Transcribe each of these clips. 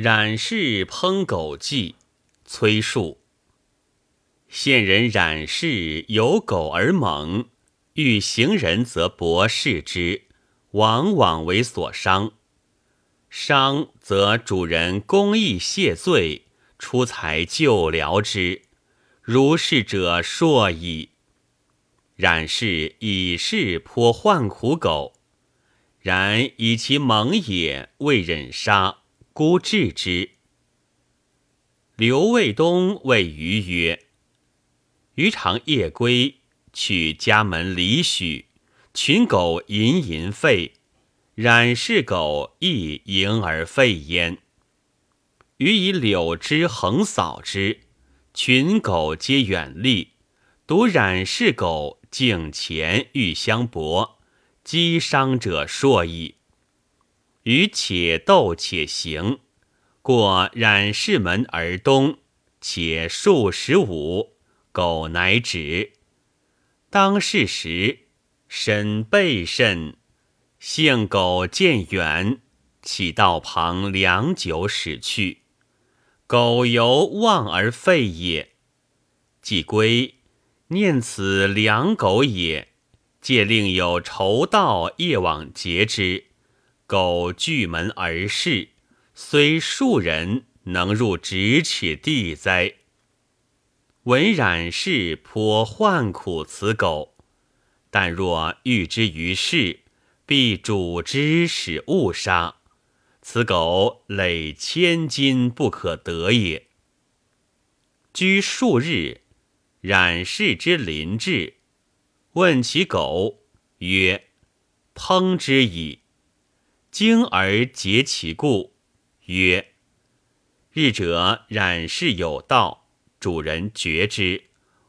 冉氏烹狗记，崔述。现人冉氏有狗而猛，遇行人则博视之，往往为所伤。伤则主人公义谢罪，出财救疗之，如是者硕矣。冉氏以是颇患苦狗，然以其猛也，未忍杀。孤治之。刘卫东谓余曰：“余常夜归，取家门里许，群狗吟吟吠，冉氏狗亦迎而吠焉。余以柳枝横扫之，群狗皆远离，独冉氏狗颈前欲相搏，击伤者硕矣。”与且斗且行，过冉氏门而东，且数十五，狗乃止。当是时，身背甚，幸狗渐远，起道旁良久，驶去。狗犹望而废也。既归，念此良狗也，借另有仇盗夜往劫之。狗拒门而视，虽数人能入咫尺地哉？闻冉氏颇患苦此狗，但若遇之于世，必主之使误杀。此狗累千金不可得也。居数日，冉氏之邻至，问其狗曰：“烹之矣。”惊而结其故，曰：“日者冉氏有道，主人觉之。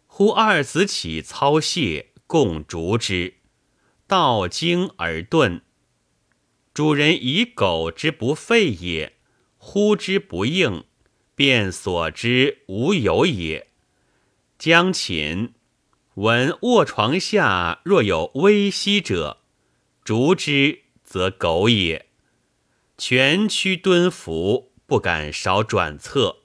呼二子起操谢，共逐之。道惊而遁。主人以狗之不吠也，呼之不应，便所之无有也。将寝，闻卧床下若有微息者，逐之。”则狗也，蜷曲蹲伏，不敢少转侧，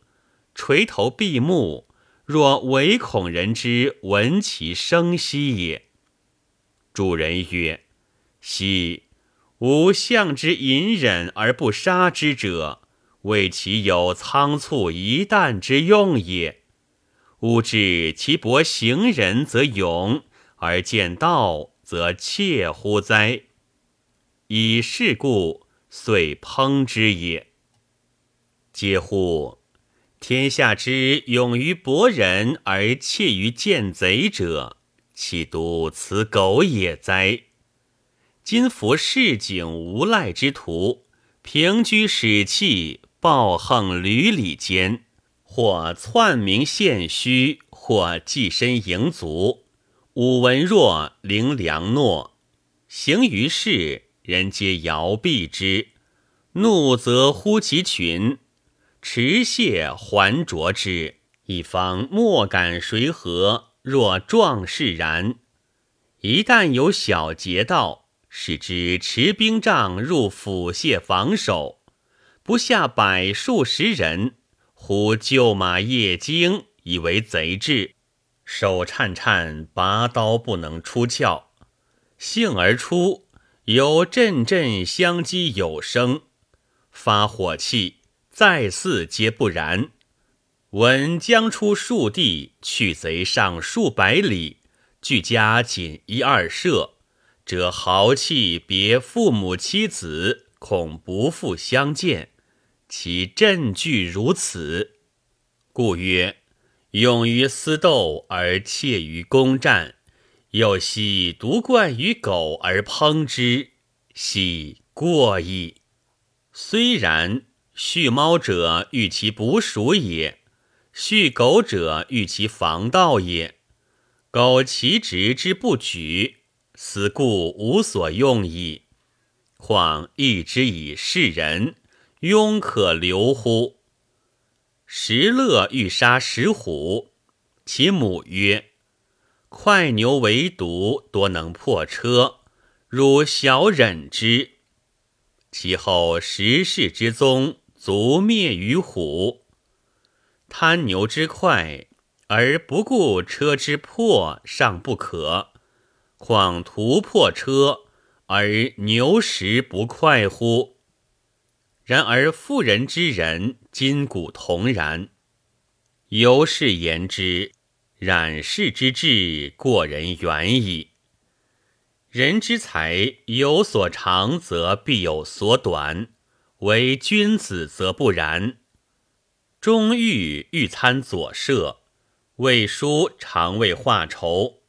垂头闭目，若唯恐人之闻其声息也。主人曰：“昔吾相之隐忍而不杀之者，为其有仓促一旦之用也。吾知其薄行人则勇，而见道则怯乎哉？”以是故，遂烹之也。嗟乎！天下之勇于博人而怯于见贼者，岂独此狗也哉？今夫市井无赖之徒，平居使气，暴横闾里间，或篡名献虚，或寄身营卒，武文弱，凌良诺，行于世。人皆摇臂之，怒则呼其群，持械还啄之，一方莫敢谁何？若壮士然，一旦有小劫道，使之持兵杖入府械防守，不下百数十人，忽救马夜惊，以为贼至，手颤颤，拔刀不能出鞘，幸而出。有阵阵相击有声，发火气，再四皆不然。闻将出数地，去贼上数百里，俱家仅一二射，则豪气别父母妻子，恐不复相见。其阵惧如此，故曰：勇于私斗而怯于攻战。又昔独惯于狗而烹之，喜过矣。虽然，畜猫者欲其捕鼠也，畜狗者欲其防盗也。苟其直之不举，此故无所用矣。况义之以示人，庸可留乎？石勒欲杀石虎，其母曰。快牛为毒，多能破车，汝小忍之。其后十世之宗，足灭于虎。贪牛之快，而不顾车之破，尚不可；况突破车，而牛食不快乎？然而妇人之仁，筋骨同然。由是言之，冉氏之志过人远矣。人之才有所长，则必有所短；唯君子则不然。钟毓欲参左射，魏书常为画筹。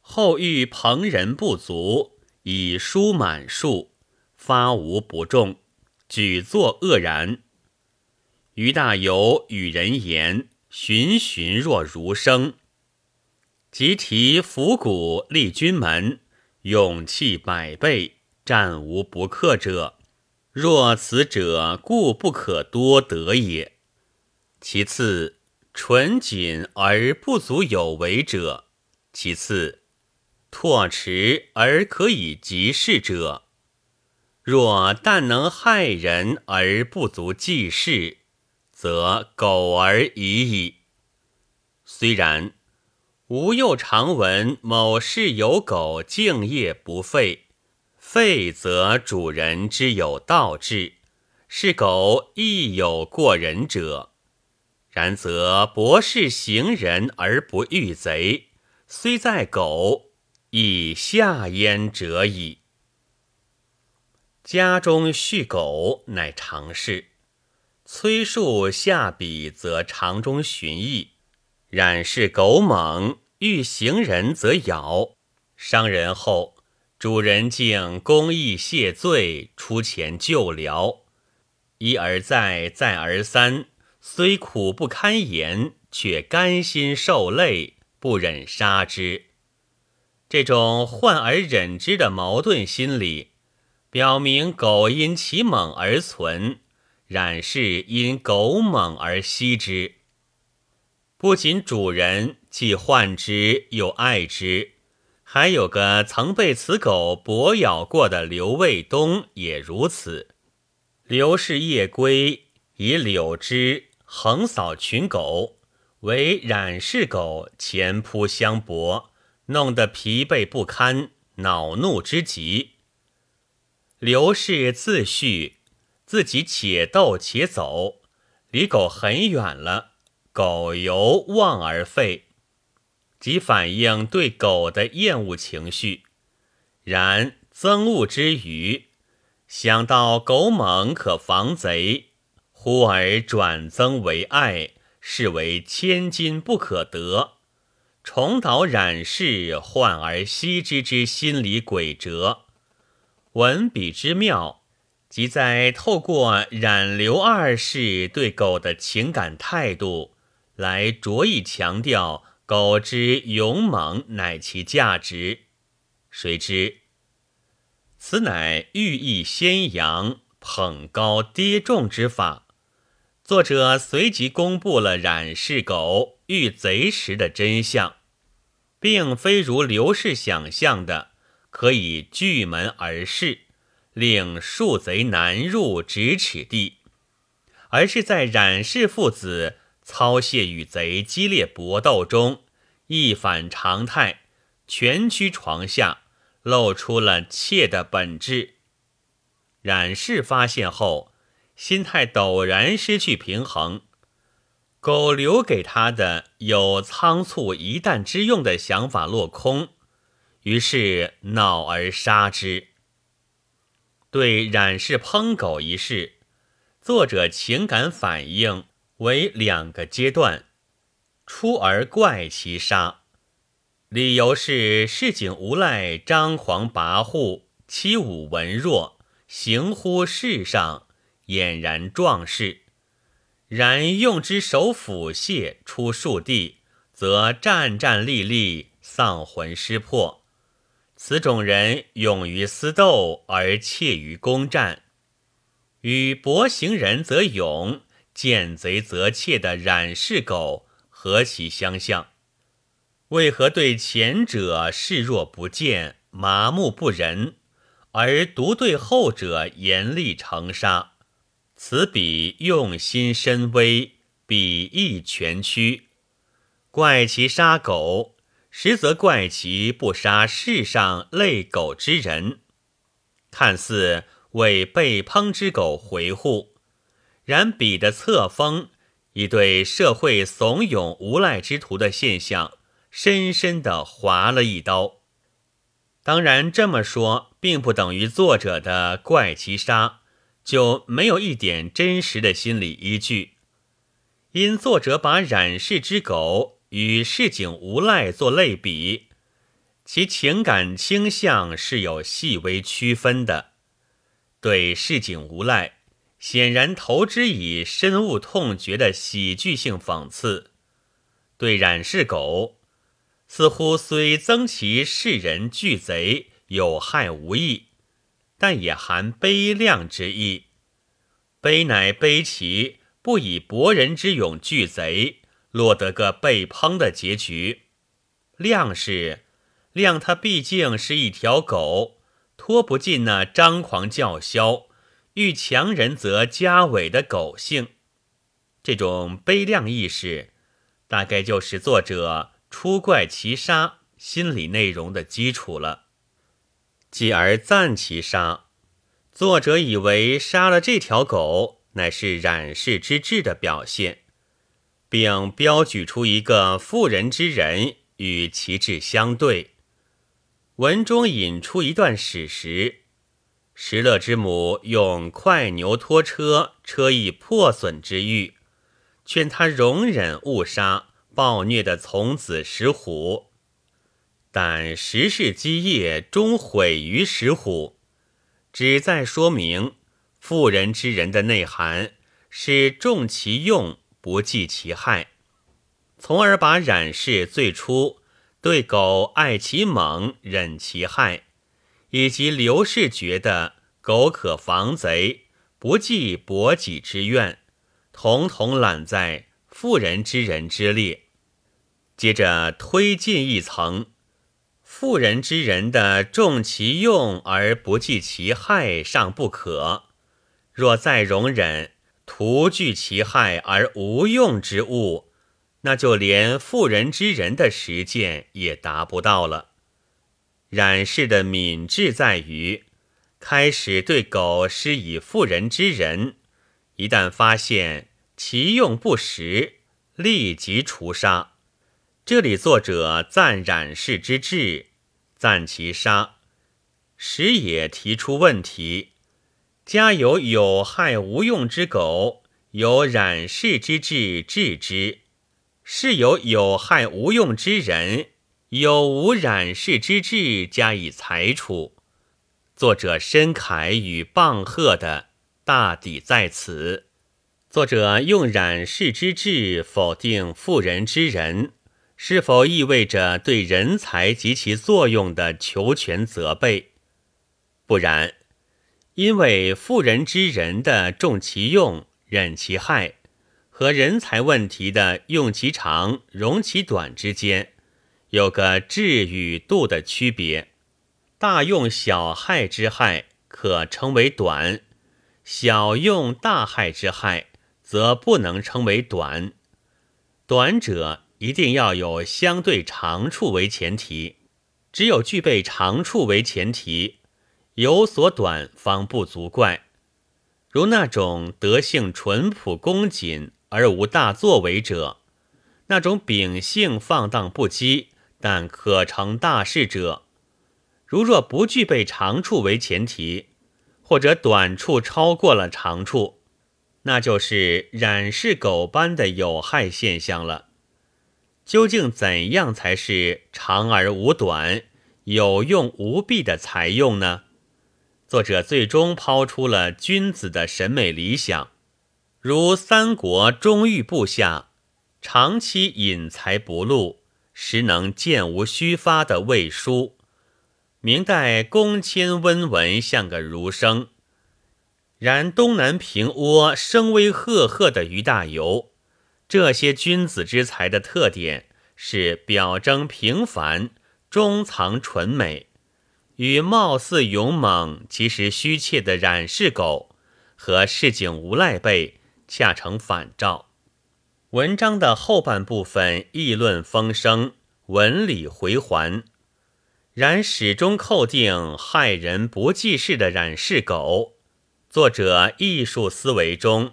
后遇朋人不足，以书满数，发无不中，举作愕然。于大有与人言，循循若如生。即提伏鼓立军门。勇气百倍，战无不克者。若此者，故不可多得也。其次，纯谨而不足有为者；其次，拓迟而可以及事者。若但能害人而不足济事，则苟而已矣。虽然。吾又常闻某事有狗，敬业不废，废则主人之有道志，是狗亦有过人者。然则博士行人而不遇贼，虽在狗，亦下焉者矣。家中畜狗乃常事，崔树下笔，则常中寻意。然是狗猛，遇行人则咬，伤人后，主人竟公义谢罪，出钱救疗。一而再，再而三，虽苦不堪言，却甘心受累，不忍杀之。这种患而忍之的矛盾心理，表明狗因其猛而存，冉氏因狗猛而息之。不仅主人既患之又爱之，还有个曾被此狗搏咬过的刘卫东也如此。刘氏夜归，以柳枝横扫群狗，为冉氏狗前扑相搏，弄得疲惫不堪，恼怒之极。刘氏自叙，自己且斗且走，离狗很远了。狗由望而废，即反映对狗的厌恶情绪。然憎恶之余，想到狗猛可防贼，忽而转增为爱，视为千金不可得。重蹈冉氏患而息之之心理诡辙。文笔之妙，即在透过冉刘二世对狗的情感态度。来着意强调狗之勇猛乃其价值，谁知此乃寓意先扬、捧高跌重之法。作者随即公布了冉氏狗遇贼时的真相，并非如刘氏想象的可以拒门而视，令数贼难入咫尺地，而是在冉氏父子。操谢与贼激烈搏斗中，一反常态，蜷曲床下，露出了妾的本质。冉氏发现后，心态陡然失去平衡。狗留给他的有仓促一弹之用的想法落空，于是恼而杀之。对冉氏烹狗一事，作者情感反应。为两个阶段，出而怪其杀，理由是市井无赖张狂跋扈，欺侮文弱，行乎世上，俨然壮士。然用之手斧械出数地，则战战栗栗，丧魂失魄。此种人勇于私斗，而怯于攻战，与薄行人则勇。见贼则怯的冉氏狗何其相像？为何对前者视若不见、麻木不仁，而独对后者严厉成杀？此彼用心深微，彼意全曲。怪其杀狗，实则怪其不杀世上类狗之人。看似为被烹之狗回护，然笔的册封已对社会怂恿无赖之徒的现象深深的划了一刀。当然，这么说并不等于作者的怪其杀。就没有一点真实的心理依据，因作者把染氏之狗与市井无赖做类比，其情感倾向是有细微区分的。对市井无赖，显然投之以深恶痛绝的喜剧性讽刺；对染氏狗，似乎虽增其世人惧贼有害无益。但也含悲亮之意，悲乃悲其不以博人之勇拒贼，落得个被烹的结局；亮是亮，他毕竟是一条狗，脱不尽那张狂叫嚣、遇强人则加尾的狗性。这种悲凉意识，大概就是作者出怪其杀心理内容的基础了。继而赞其杀，作者以为杀了这条狗乃是染世之志的表现，并标举出一个妇人之人与其志相对。文中引出一段史实：石勒之母用快牛拖车车以破损之欲，劝他容忍误杀暴虐的从子石虎。但石氏基业终毁于石虎，旨在说明妇人之仁的内涵是重其用，不计其害，从而把冉氏最初对狗爱其猛，忍其害，以及刘氏觉得狗可防贼，不计薄己之怨，统统揽在妇人之仁之列。接着推进一层。妇人之仁的重其用而不计其害尚不可，若再容忍徒惧其害而无用之物，那就连妇人之仁的实践也达不到了。冉氏的敏智在于，开始对狗施以妇人之仁，一旦发现其用不实，立即除杀。这里作者赞冉氏之智。赞其杀，时也提出问题：家有有害无用之狗，有染氏之志治之；是有有害无用之人，有无染世之志加以裁处。作者申慨与棒喝的大抵在此。作者用染世之志否定妇人之仁。是否意味着对人才及其作用的求全责备？不然，因为妇人之仁的重其用、忍其害，和人才问题的用其长、容其短之间，有个质与度的区别。大用小害之害，可称为短；小用大害之害，则不能称为短。短者。一定要有相对长处为前提，只有具备长处为前提，有所短方不足怪。如那种德性淳朴恭谨而无大作为者，那种秉性放荡不羁但可成大事者，如若不具备长处为前提，或者短处超过了长处，那就是染是狗般的有害现象了。究竟怎样才是长而无短、有用无弊的才用呢？作者最终抛出了君子的审美理想，如三国忠裕部下长期隐才不露，实能箭无虚发的魏书；明代公谦温文像个儒生，然东南平倭声威赫赫的于大猷。这些君子之才的特点是表征平凡，中藏纯美，与貌似勇猛其实虚怯的冉氏狗和市井无赖辈恰成反照。文章的后半部分议论风声，文理回环，然始终扣定害人不济事的冉氏狗。作者艺术思维中，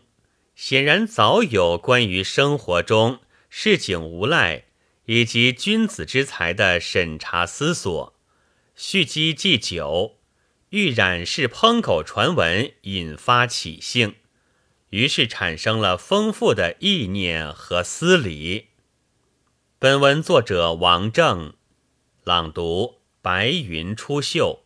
显然早有关于生活中市井无赖以及君子之才的审查思索。蓄积既久，欲冉氏烹狗传闻引发起兴。于是产生了丰富的意念和思理。本文作者王正，朗读：白云出岫。